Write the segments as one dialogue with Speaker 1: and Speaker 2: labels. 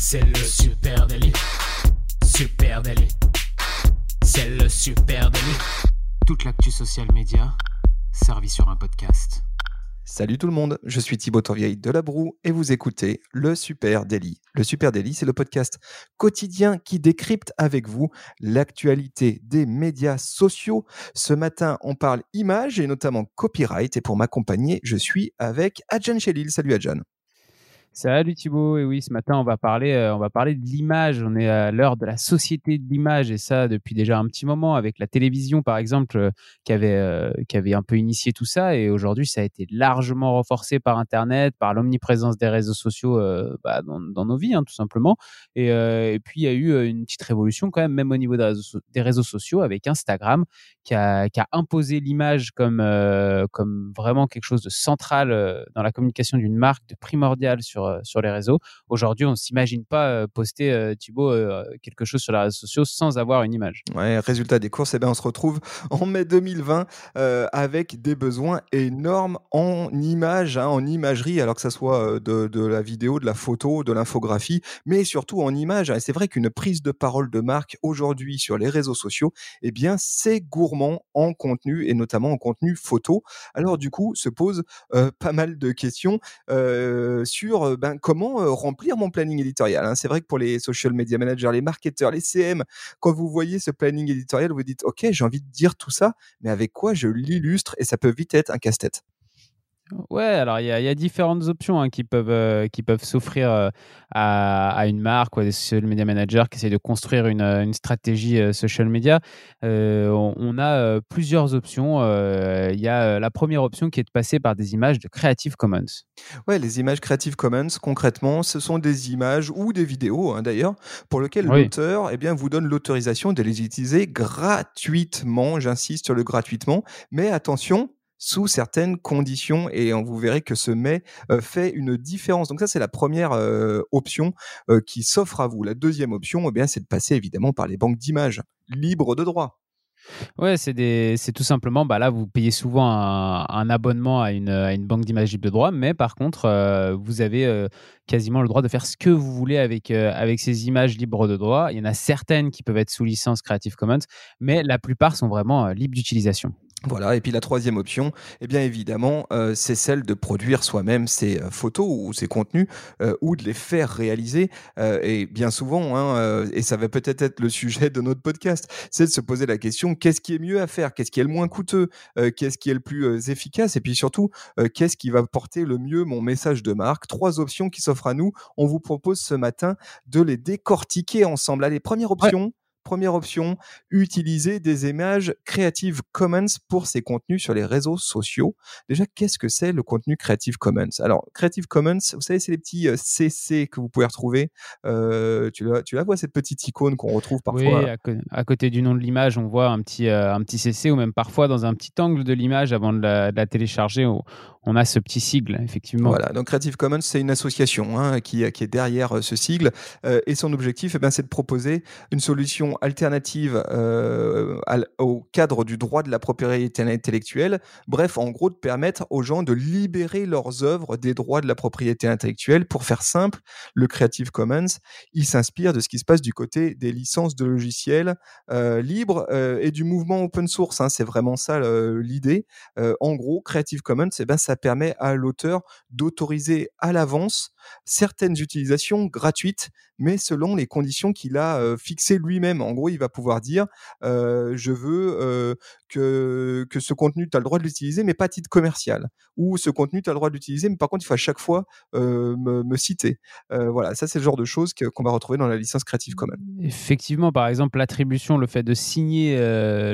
Speaker 1: C'est le super délit. Super délit. C'est le super délit. Toute l'actu social média servie sur un podcast.
Speaker 2: Salut tout le monde, je suis Thibaut Tourvieille de La Broue et vous écoutez Le Super Daily. Le Super Daily, c'est le podcast quotidien qui décrypte avec vous l'actualité des médias sociaux. Ce matin, on parle images et notamment copyright et pour m'accompagner, je suis avec Adjan Chelil. Salut Adjan.
Speaker 3: Salut Thibaut, et oui, ce matin on va parler, euh, on va parler de l'image. On est à l'heure de la société de l'image et ça depuis déjà un petit moment avec la télévision par exemple euh, qui avait euh, qui avait un peu initié tout ça et aujourd'hui ça a été largement renforcé par Internet, par l'omniprésence des réseaux sociaux bah, dans, nos vies hein, tout simplement. Et, puis il y a eu une petite révolution quand même, même au niveau des réseaux, des réseaux sociaux avec Instagram qui a, qui a imposé l'image comme comme vraiment quelque chose de central dans la communication d'une marque, de primordial sur euh, sur, les réseaux. Aujourd'hui, on s'imagine pas euh, poster, euh, Thibaut, quelque chose sur les réseaux sociaux sans avoir une image.
Speaker 2: Ouais, résultat des courses, eh bien, on se retrouve en mai 2020 avec des besoins énormes en images, hein, en imagerie, alors que ça soit de, la vidéo, de la photo, de l'infographie, mais surtout en images. C'est vrai qu'une prise de parole de marque aujourd'hui sur les réseaux sociaux, eh bien, c'est gourmand en contenu et notamment en contenu photo. Alors du coup, se pose pas mal de questions sur ben, comment remplir mon planning éditorial. Hein. C'est vrai que pour les social media managers, les marketeurs, les CM, quand vous voyez ce planning éditorial, vous dites, OK, j'ai envie de dire tout ça, mais avec quoi je l'illustre Et ça peut vite être un casse-tête.
Speaker 3: Ouais, alors il y, a différentes options hein, qui peuvent, euh, qui peuvent s'offrir euh, à, une marque ou à des social media managers qui essayent de construire une, une stratégie euh, social media. On, a plusieurs options. Il y a la première option qui est de passer par des images de Creative Commons.
Speaker 2: Ouais, les images Creative Commons, concrètement, ce sont des images ou des vidéos hein, d'ailleurs, pour lesquelles l'auteur eh bien, vous donne l'autorisation de les utiliser gratuitement. J'insiste sur le gratuitement, mais attention, sous certaines conditions et vous verrez que ce mais fait une différence. Donc ça, c'est la première option qui s'offre à vous. La deuxième option, eh bien, c'est de passer évidemment par les banques d'images libres de droit.
Speaker 3: Ouais, c'est tout simplement, bah là, vous payez souvent un, abonnement à une, à une banque d'images libres de droit, mais par contre, vous avez quasiment le droit de faire ce que vous voulez avec, avec ces images libres de droit. Il y en a certaines qui peuvent être sous licence Creative Commons, mais la plupart sont vraiment libres d'utilisation.
Speaker 2: Voilà, et puis la troisième option, eh bien évidemment, euh, c'est celle de produire soi-même ses euh, photos ou ses contenus euh, ou de les faire réaliser. et bien souvent, hein, et ça va peut-être être le sujet de notre podcast, c'est de se poser la question qu'est-ce qui est mieux à faire, qu'est-ce qui est le moins coûteux, qu'est-ce qui est le plus efficace, et puis surtout qu'est-ce qui va porter le mieux mon message de marque? Trois options qui s'offrent à nous. On vous propose ce matin de les décortiquer ensemble. Allez, première option. Première option, utiliser des images Creative Commons pour ses contenus sur les réseaux sociaux. Déjà, qu'est-ce que c'est le contenu Creative Commons? Alors, Creative Commons, vous savez, c'est les petits CC euh, que vous pouvez retrouver. Euh, tu, la, tu la vois, cette petite icône qu'on retrouve parfois
Speaker 3: Oui, à, côté du nom de l'image, on voit un petit, euh, un petit CC ou même parfois dans un petit angle de l'image avant de la, télécharger, on, a ce petit sigle, effectivement.
Speaker 2: Voilà, donc Creative Commons, c'est une association hein, qui, qui, est derrière ce sigle et son objectif, eh ben, c'est de proposer une solution alternative euh, au cadre du droit de la propriété intellectuelle. Bref, en gros, de permettre aux gens de libérer leurs œuvres des droits de la propriété intellectuelle. Pour faire simple, le Creative Commons, il s'inspire de ce qui se passe du côté des licences de logiciels euh, libres euh, et du mouvement open source. Hein. C'est vraiment ça l'idée. en gros, Creative Commons, eh ben, ça permet à l'auteur d'autoriser à l'avance certaines utilisations gratuites, mais selon les conditions qu'il a fixées lui-même. En gros, il va pouvoir dire je veux que, que ce contenu, tu as le droit de l'utiliser, mais pas à titre commercial. Ou ce contenu, tu as le droit de l'utiliser, mais par contre, il faut à chaque fois me, citer. voilà, ça, c'est le genre de choses qu'on va retrouver dans la licence Creative Commons.
Speaker 3: Effectivement, par exemple, l'attribution, le fait de signer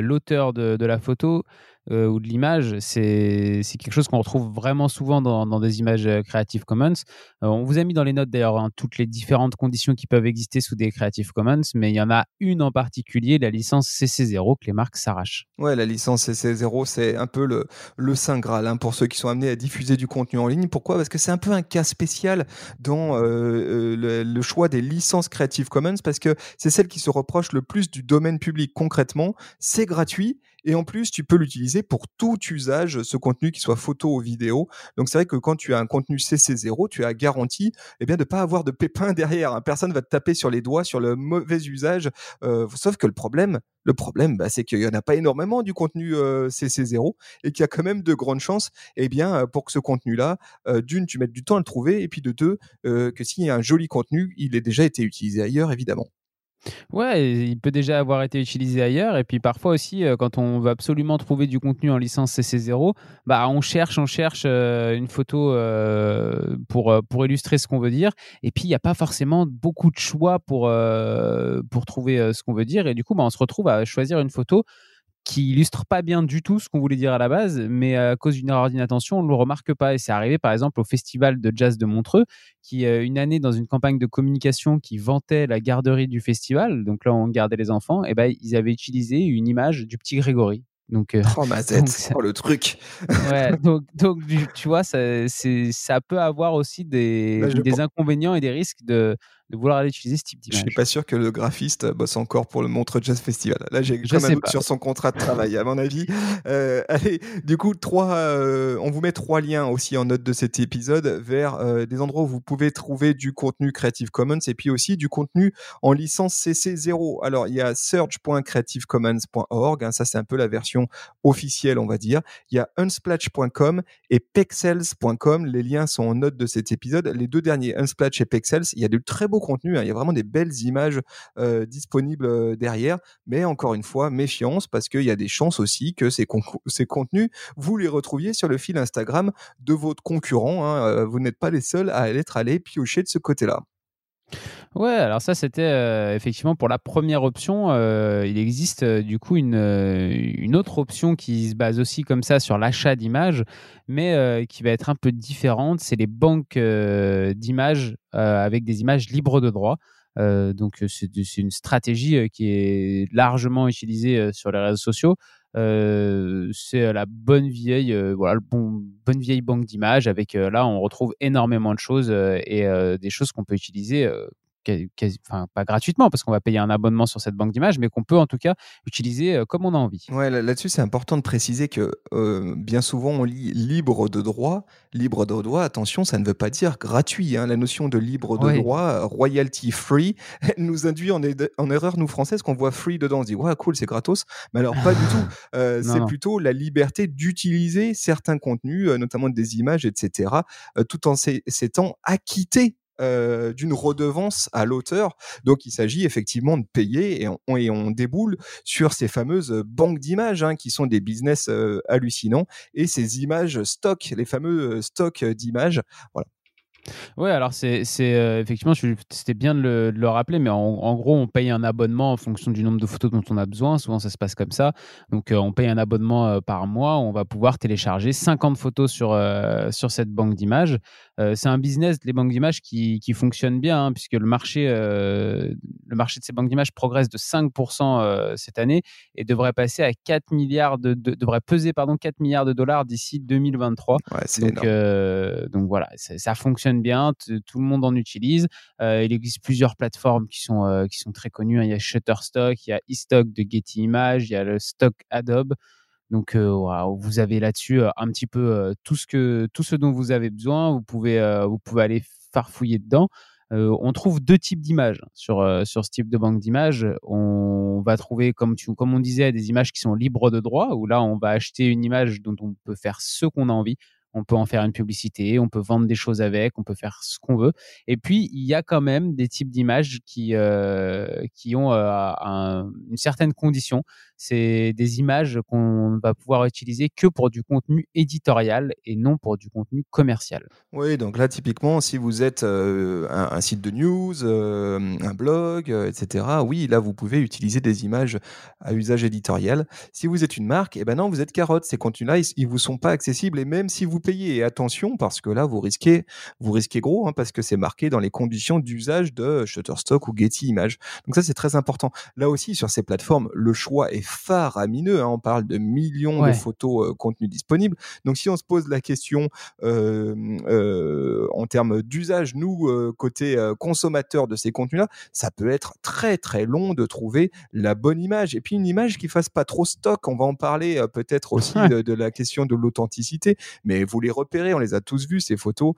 Speaker 3: l'auteur de, de la photo, euh, ou de l'image, c'est quelque chose qu'on retrouve vraiment souvent dans, des images euh, Creative Commons. Euh, on vous a mis dans les notes d'ailleurs hein, toutes les différentes conditions qui peuvent exister sous des Creative Commons, mais il y en a une en particulier, la licence CC0, que les marques s'arrachent.
Speaker 2: Ouais, la licence CC0, c'est un peu le, le Saint Graal hein, pour ceux qui sont amenés à diffuser du contenu en ligne. Pourquoi? Parce que c'est un peu un cas spécial dans le, le, choix des licences Creative Commons, parce que c'est celle qui se reproche le plus du domaine public concrètement. C'est gratuit Et en plus, tu peux l'utiliser pour tout usage, ce contenu, qui soit photo ou vidéo. Donc c'est vrai que quand tu as un contenu CC0, tu as garanti eh bien, de ne pas avoir de pépins derrière. Hein. Personne va te taper sur les doigts sur le mauvais usage. Euh, sauf que le problème, le problème, bah, c'est qu'il n'y en a pas énormément du contenu euh, CC0 et qu'il y a quand même de grandes chances eh bien, euh, pour que ce contenu-là, d'une, tu mettes du temps à le trouver et puis de deux, que s'il y a un joli contenu, il ait déjà été utilisé ailleurs, évidemment.
Speaker 3: Ouais, il peut déjà avoir été utilisé ailleurs. Et puis parfois aussi, euh, quand on veut absolument trouver du contenu en licence CC0, bah, on cherche, on cherche euh, une photo euh, pour, pour illustrer ce qu'on veut dire. Et puis, il n'y a pas forcément beaucoup de choix pour, pour trouver ce qu'on veut dire. Et du coup, bah, on se retrouve à choisir une photo qui illustre pas bien du tout ce qu'on voulait dire à la base, mais à cause d'une erreur d'inattention, on ne le remarque pas. Et c'est arrivé par exemple au Festival de jazz de Montreux, qui euh, une année dans une campagne de communication qui vantait la garderie du festival, donc là on gardait les enfants, et ben ils avaient utilisé une image du petit Grégory.
Speaker 2: Donc, euh, oh ma tête, oh, le truc.
Speaker 3: ouais, donc, donc, tu vois, ça, ça peut avoir aussi des, des inconvénients et des risques de, de vouloir aller utiliser ce type d'image.
Speaker 2: Je suis pas sûr que le graphiste bosse encore pour le Montre Jazz Festival. Là, j'ai quand même sur son contrat de travail, à mon avis. Euh, allez, du coup, trois, euh, on vous met trois liens aussi en note de cet épisode vers euh, des endroits où vous pouvez trouver du contenu Creative Commons et puis aussi du contenu en licence CC0. Alors, il y a search.creativecommons.org, hein, ça c'est un peu la version officielle, on va dire. Il y a unsplash.com et pexels.com. Les liens sont en note de cet épisode. Les deux derniers, Unsplash et Pexels, il y a de très contenu. Hein. Il y a vraiment des belles images disponibles derrière. Mais encore une fois, méfiance parce qu'il y a des chances aussi que ces, ces, contenus, vous les retrouviez sur le fil Instagram de votre concurrent. Hein. vous n'êtes pas les seuls à être allés piocher de ce côté-là.
Speaker 3: Ouais, alors ça c'était effectivement pour la première option. il existe du coup une, autre option qui se base aussi comme ça sur l'achat d'images, mais qui va être un peu différente. C'est les banques d'images avec des images libres de droit. donc c'est une stratégie qui est largement utilisée sur les réseaux sociaux. c'est la bonne vieille, voilà, bon, bonne vieille banque d'images avec là on retrouve énormément de choses et des choses qu'on peut utiliser enfin, pas gratuitement parce qu'on va payer un abonnement sur cette banque d'images, mais qu'on peut en tout cas utiliser euh, comme on a envie.
Speaker 2: Ouais, là-dessus, c'est important de préciser que euh, bien souvent on lit libre de droit. Libre de droit, attention, ça ne veut pas dire gratuit. Hein. La notion de libre de droit, royalty free, nous induit en, en erreur, nous françaises, qu'on voit free dedans. On se dit, ouais, cool, c'est gratos. Mais alors, pas du tout. Euh, c'est plutôt la liberté d'utiliser certains contenus, notamment des images, etc., tout en s'étant acquitté euh, d'une redevance à l'auteur. Donc il s'agit effectivement de payer et on, déboule sur ces fameuses banques d'images hein, qui sont des business euh, hallucinants et ces images stock, les fameux stocks d'images. Voilà.
Speaker 3: Ouais, alors c'est euh, effectivement, c'était bien de le, rappeler, mais en, gros, on paye un abonnement en fonction du nombre de photos dont on a besoin. Souvent, ça se passe comme ça. Donc, euh, on paye un abonnement euh, par mois. On va pouvoir télécharger 50 photos sur, sur cette banque d'images. c'est un business, les banques d'images, qui, qui, fonctionne bien, hein, puisque le marché, le marché de ces banques d'images progresse de 5% cette année et devrait passer à 4 milliards de, devrait peser pardon 4 milliards de dollars d'ici 2023. Ouais, donc, donc voilà, ça fonctionne bien, tout le monde en utilise. Euh, il existe plusieurs plateformes qui sont, euh, qui sont très connues. Hein. Il y a Shutterstock, il y a eStock de Getty Images, il y a le Stock Adobe. Donc, euh, vous avez là-dessus un petit peu tout, ce que, tout ce dont vous avez besoin. Vous pouvez, vous pouvez aller farfouiller dedans. on trouve deux types d'images sur, sur ce type de banque d'images. On va trouver, comme, tu, comme on disait, des images qui sont libres de droit, où là, on va acheter une image dont on peut faire ce qu'on a envie on peut en faire une publicité, on peut vendre des choses avec, on peut faire ce qu'on veut. Et puis, il y a quand même des types d'images qui, euh, qui ont euh, une certaine condition. C'est des images qu'on va pouvoir utiliser que pour du contenu éditorial et non pour du contenu commercial.
Speaker 2: Oui, donc là, typiquement, si vous êtes euh, un, site de news, un blog, etc., oui, là, vous pouvez utiliser des images à usage éditorial. Si vous êtes une marque, eh ben non, vous êtes carotte. Ces contenus-là, ils, ne vous sont pas accessibles. Et même si vous payer. Et attention, parce que là, vous risquez, vous risquez gros, hein, parce que c'est marqué dans les conditions d'usage de Shutterstock ou Getty Images. Donc ça, c'est très important. Là aussi, sur ces plateformes, le choix est faramineux. Hein. On parle de millions de photos euh, contenus disponibles. Donc si on se pose la question euh, euh, en termes d'usage, nous, côté consommateur de ces contenus-là, ça peut être très très long de trouver la bonne image. Et puis une image qui fasse pas trop stock. On va en parler peut-être aussi de, la question de l'authenticité, mais vous les repérez, on les a tous vus ces photos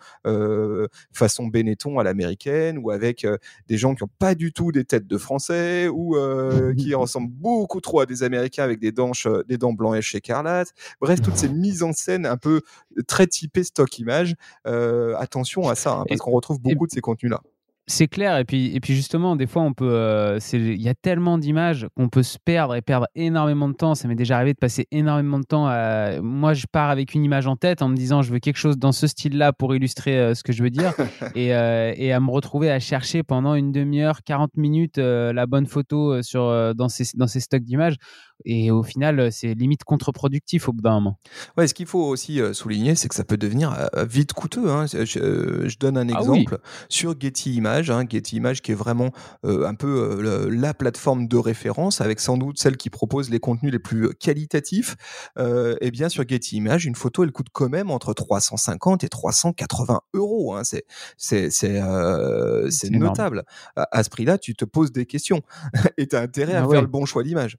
Speaker 2: façon Benetton à l'américaine ou avec des gens qui n'ont pas du tout des têtes de français ou qui ressemblent beaucoup trop à des américains avec des dents, des dents blanches écarlates. Bref, toutes ces mises en scène un peu très typées stock image. attention à ça, hein, parce qu'on retrouve beaucoup de ces contenus-là.
Speaker 3: C'est clair, et puis, et puis justement, des fois, on peut, euh, il y a tellement d'images qu'on peut se perdre et perdre énormément de temps. Ça m'est déjà arrivé de passer énormément de temps. À... Moi, je pars avec une image en tête en me disant, je veux quelque chose dans ce style-là pour illustrer euh, ce que je veux dire, et, euh, et, à me retrouver à chercher pendant une demi-heure, 40 minutes la bonne photo sur, dans, ces, dans ces stocks d'images. Et au final, c'est limite contre-productif au bout d'un moment.
Speaker 2: Ouais, ce qu'il faut aussi souligner, c'est que ça peut devenir vite coûteux. Hein. Je, donne un ah exemple sur Getty Images, hein, Getty Images qui est vraiment un peu la plateforme de référence, avec sans doute celle qui propose les contenus les plus qualitatifs. et eh bien sur Getty Images, une photo, elle coûte quand même entre 350 et 380 euros. Hein. C'est c'est c'est notable. À, ce prix-là, tu te poses des questions et tu as intérêt à ah faire le bon choix d'image.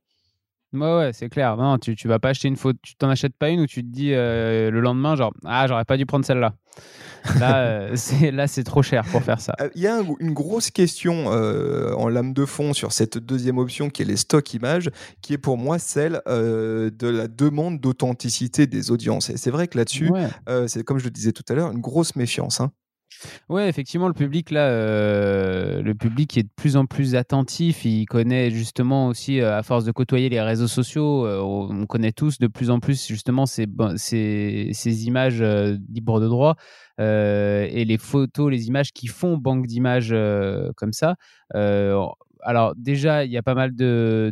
Speaker 3: Ouais, ouais, c'est clair. Non, tu, tu vas pas acheter une photo, tu t'en achètes pas une où tu te dis euh, le lendemain, genre, ah, j'aurais pas dû prendre celle-là. Là, euh, c'est, là, c'est trop cher pour faire ça.
Speaker 2: Euh, il y a une grosse question en lame de fond sur cette deuxième option qui est les stock images, qui est pour moi celle de la demande d'authenticité des audiences. Et c'est vrai que là-dessus, c'est comme je le disais tout à l'heure, une grosse méfiance. Hein.
Speaker 3: Ouais, effectivement, le public là, euh, le public est de plus en plus attentif. Il connaît justement aussi, euh, à force de côtoyer les réseaux sociaux, euh, on connaît tous de plus en plus justement ces, ces, ces images libres de droit et les photos, les images qui font banque d'images comme ça alors déjà, il y a pas mal de,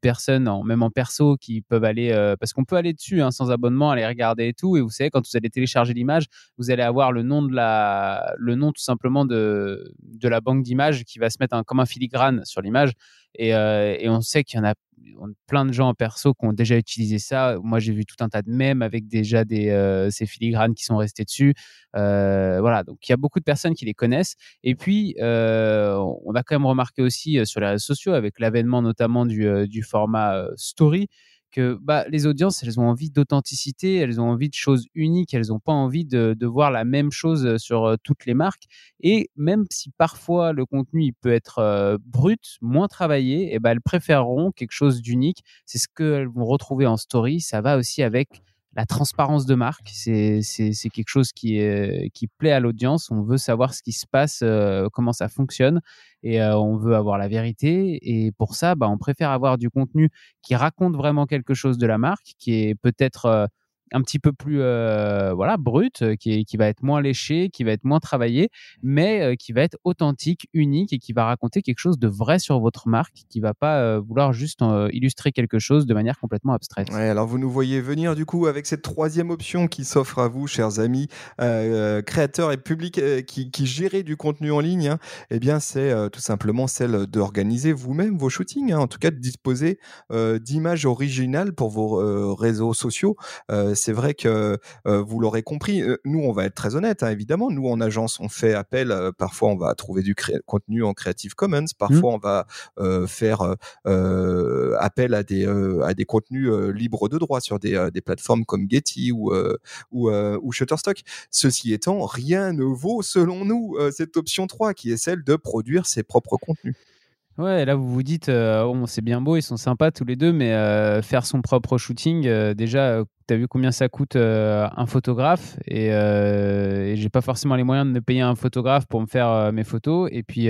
Speaker 3: personnes, même en perso, qui peuvent aller, euh, parce qu'on peut aller dessus hein, sans abonnement, aller regarder et tout. Et vous savez, quand vous allez télécharger l'image, vous allez avoir le nom de la, tout simplement de, de la banque d'images qui va se mettre comme un filigrane sur l'image. Et, euh, et, on sait qu'il y en a plein de gens en perso qui ont déjà utilisé ça. Moi, j'ai vu tout un tas de mèmes avec déjà euh, ces filigranes qui sont restés dessus. Euh, voilà, donc il y a beaucoup de personnes qui les connaissent. Et puis, on a quand même remarqué aussi sur les réseaux sociaux, avec l'avènement notamment du format story, que bah, les audiences, elles ont envie d'authenticité, elles ont envie de choses uniques, elles n'ont pas envie de, voir la même chose sur toutes les marques. Et même si parfois le contenu peut être brut, moins travaillé, et eh ben elles préféreront quelque chose d'unique. C'est ce qu'elles vont retrouver en story. Ça va aussi avec la transparence de marque, c'est quelque chose qui, qui plaît à l'audience. On veut savoir ce qui se passe, euh, comment ça fonctionne, et euh, on veut avoir la vérité. Et pour ça, bah, on préfère avoir du contenu qui raconte vraiment quelque chose de la marque, qui est peut-être euh, un petit peu plus euh, voilà brut, euh, qui, qui, va être moins léché, qui va être moins travaillé, mais euh, qui va être authentique, unique et qui va raconter quelque chose de vrai sur votre marque, qui va pas vouloir juste illustrer quelque chose de manière complètement abstraite.
Speaker 2: Alors vous nous voyez venir du coup avec cette troisième option qui s'offre à vous, chers amis créateurs et publics qui, qui gérez du contenu en ligne. Hein. Eh bien, c'est tout simplement celle d'organiser vous-même vos shootings, hein. en tout cas de disposer d'images originales pour vos réseaux sociaux c'est vrai que vous l'aurez compris, nous on va être très honnête, hein, évidemment. Nous en agence, on fait appel. parfois, on va trouver du contenu en Creative Commons. Mmh. Parfois, on va faire appel à des à des contenus libres de droit sur des, des plateformes comme Getty ou ou, ou, Shutterstock. Ceci étant, rien ne vaut, selon nous, cette option 3 qui est celle de produire ses propres contenus.
Speaker 3: Ouais, là vous vous dites, bon, c'est bien beau, ils sont sympas tous les deux, mais faire son propre shooting, déjà, tu as vu combien ça coûte un photographe et, et j'ai pas forcément les moyens de me payer un photographe pour me faire mes photos. Et puis,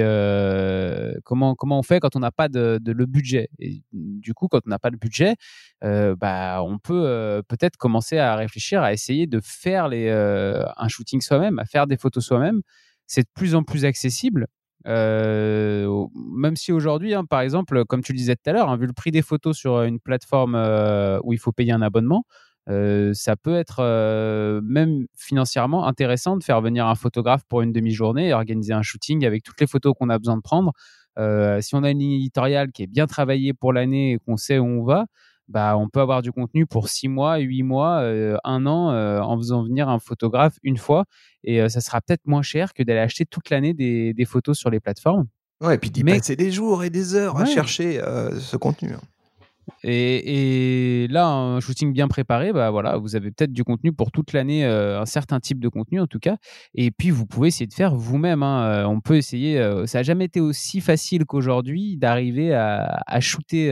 Speaker 3: comment, comment on fait quand on n'a pas de, le budget? Et du coup, quand on n'a pas de budget, bah, on peut peut-être commencer à réfléchir à essayer de faire les, un shooting soi-même, à faire des photos soi-même. C'est de plus en plus accessible. Euh, même si aujourd'hui, hein, par exemple, comme tu le disais tout à l'heure, hein, vu le prix des photos sur une plateforme euh, où il faut payer un abonnement, ça peut être même financièrement intéressant de faire venir un photographe pour une demi-journée et organiser un shooting avec toutes les photos qu'on a besoin de prendre. si on a une ligne éditoriale qui est bien travaillée pour l'année et qu'on sait où on va, bah, on peut avoir du contenu pour six mois, huit mois, euh, un an euh, en faisant venir un photographe une fois. Et euh, ça sera peut-être moins cher que d'aller acheter toute l'année des, photos sur les plateformes.
Speaker 2: Ouais, et puis d'y passer des jours et des heures à chercher ce contenu.
Speaker 3: Et, là, un shooting bien préparé, bah voilà, vous avez peut-être du contenu pour toute l'année, euh, un certain type de contenu en tout cas. Et puis, vous pouvez essayer de faire vous-même. Hein. Euh, on peut essayer. Euh, ça n'a jamais été aussi facile qu'aujourd'hui d'arriver à, shooter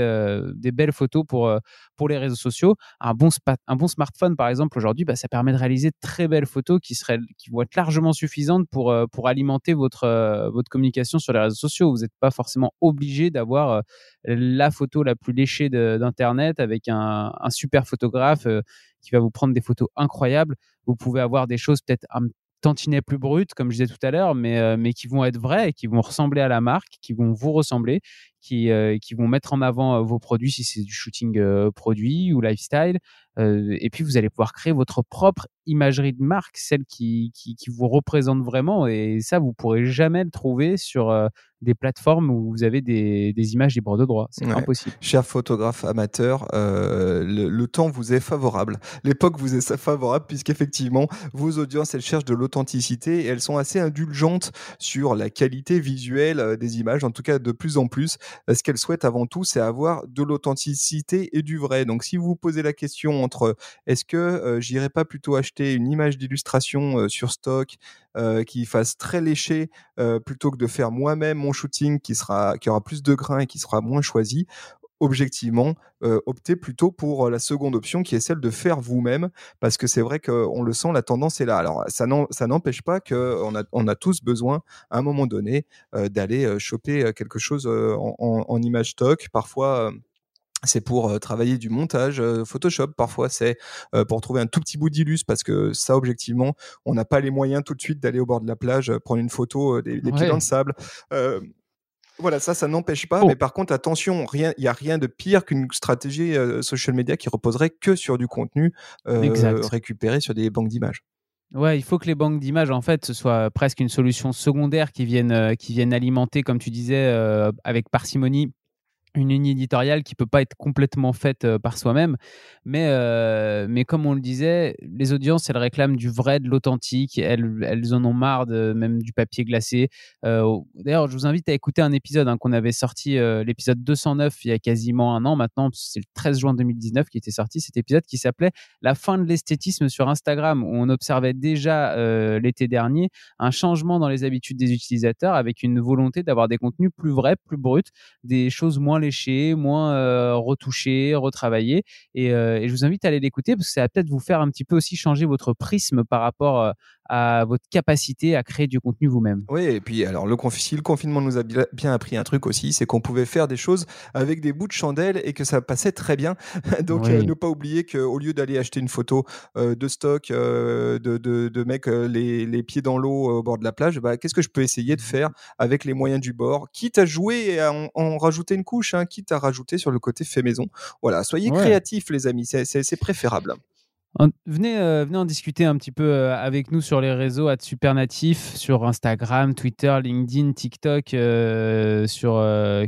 Speaker 3: des belles photos pour, pour les réseaux sociaux. Un bon, un bon smartphone, par exemple, aujourd'hui, bah, ça permet de réaliser de très belles photos qui, seraient, qui vont être largement suffisantes pour, pour alimenter votre, votre communication sur les réseaux sociaux. Vous n'êtes pas forcément obligé d'avoir la photo la plus léchée d'Internet avec un, super photographe euh, qui va vous prendre des photos incroyables. Vous pouvez avoir des choses peut-être un tantinet plus brutes, comme je disais tout à l'heure, mais, euh, mais qui vont être vraies qui vont ressembler à la marque, qui vont vous ressembler, qui, euh, qui vont mettre en avant vos produits si c'est du shooting produit ou lifestyle. et puis, vous allez pouvoir créer votre propre imagerie de marque, celle qui, qui, qui vous représente vraiment. Et ça, vous pourrez jamais le trouver sur des plateformes où vous avez des, des images libres de droit. C'est impossible.
Speaker 2: Cher photographe amateur, euh, le, temps vous est favorable. L'époque vous est favorable puisqu'effectivement, vos audiences, elles cherchent de l'authenticité et elles sont assez indulgentes sur la qualité visuelle euh, des images, en tout cas de plus en plus. Euh, ce qu'elles souhaitent avant tout, c'est avoir de l'authenticité et du vrai. Donc si vous vous posez la question entre est-ce que j'irai pas plutôt acheter une image d'illustration sur stock qui fasse très léché plutôt que de faire moi-même mon shooting qui sera qui aura plus de grains et qui sera moins choisi objectivement, euh, optez plutôt pour la seconde option qui est celle de faire vous-même, parce que c'est vrai qu'on le sent, la tendance est là. Alors, ça n'empêche pas qu'on a, on a tous besoin, à un moment donné, d'aller choper quelque chose en, en, image stock. Parfois, c'est pour travailler du montage Photoshop. Parfois, c'est pour trouver un tout petit bout d'illus parce que ça, objectivement, on n'a pas les moyens tout de suite d'aller au bord de la plage, prendre une photo des, pieds dans le sable. Voilà, ça, ça n'empêche pas. Mais par contre, attention, il n'y a rien de pire qu'une stratégie social media qui reposerait que sur du contenu récupéré sur des banques d'images.
Speaker 3: Ouais, il faut que les banques d'images, en fait, ce soit presque une solution secondaire qui vienne, qui vienne alimenter, comme tu disais, avec parcimonie, une ligne éditoriale qui peut pas être complètement faite par soi-même, mais, mais comme on le disait, les audiences, elles réclament du vrai, de l'authentique, elles, elles en ont marre de, même du papier glacé. D'ailleurs, je vous invite à écouter un épisode hein, qu'on avait sorti, l'épisode 209, il y a quasiment un an maintenant, c'est le 13 juin 2019 qui était sorti, cet épisode qui s'appelait La fin de l'esthétisme sur Instagram, où on observait déjà l'été dernier un changement dans les habitudes des utilisateurs avec une volonté d'avoir des contenus plus vrais, plus bruts, des choses moins léché, moins euh, retouché, retravaillé. Euh, et, je vous invite à aller l'écouter parce que ça va peut-être vous faire un petit peu aussi changer votre prisme par rapport euh, à votre capacité à créer du contenu vous-même.
Speaker 2: Oui, et puis alors le, le confinement nous a bien appris un truc aussi, c'est qu'on pouvait faire des choses avec des bouts de chandelle et que ça passait très bien. Donc ne pas oublier qu'au lieu d'aller acheter une photo de stock de, de, de mecs les, les, pieds dans l'eau au bord de la plage, bah, qu'est-ce que je peux essayer de faire avec les moyens du bord, quitte à jouer et à en rajouter une couche quitte à rajouter sur le côté fait maison. Voilà, soyez créatifs, les amis, c'est préférable.
Speaker 3: Venez, euh, venez en discuter un petit peu euh, avec nous sur les réseaux à Supernatif, sur Instagram, Twitter, LinkedIn, TikTok, euh, sur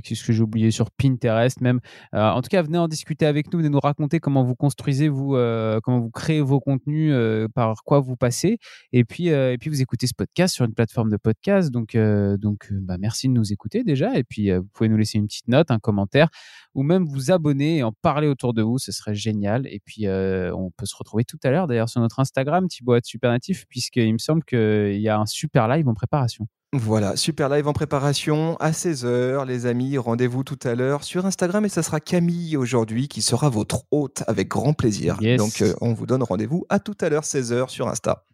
Speaker 3: qu'est-ce que j'ai oublié, sur Pinterest même. en tout cas, venez en discuter avec nous, venez nous raconter comment vous construisez vous, comment vous créez vos contenus, par quoi vous passez, et puis et puis vous écoutez ce podcast sur une plateforme de podcast. Donc donc bah, merci de nous écouter déjà, et puis vous pouvez nous laisser une petite note, un commentaire, ou même vous abonner et en parler autour de vous, ce serait génial. Et puis on peut se retrouver tout à l'heure d'ailleurs sur notre Instagram, Thibaut Supernatif, puisqu'il me semble qu'il y a un super live en préparation.
Speaker 2: Voilà, super live en préparation à 16h, les amis. Rendez-vous tout à l'heure sur Instagram et ça sera Camille aujourd'hui qui sera votre hôte avec grand plaisir. Donc, euh, on vous donne rendez-vous à tout à l'heure, 16h sur Insta.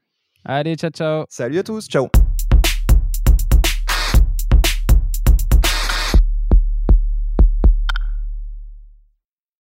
Speaker 3: Allez, ciao, ciao.
Speaker 2: Salut à tous, ciao.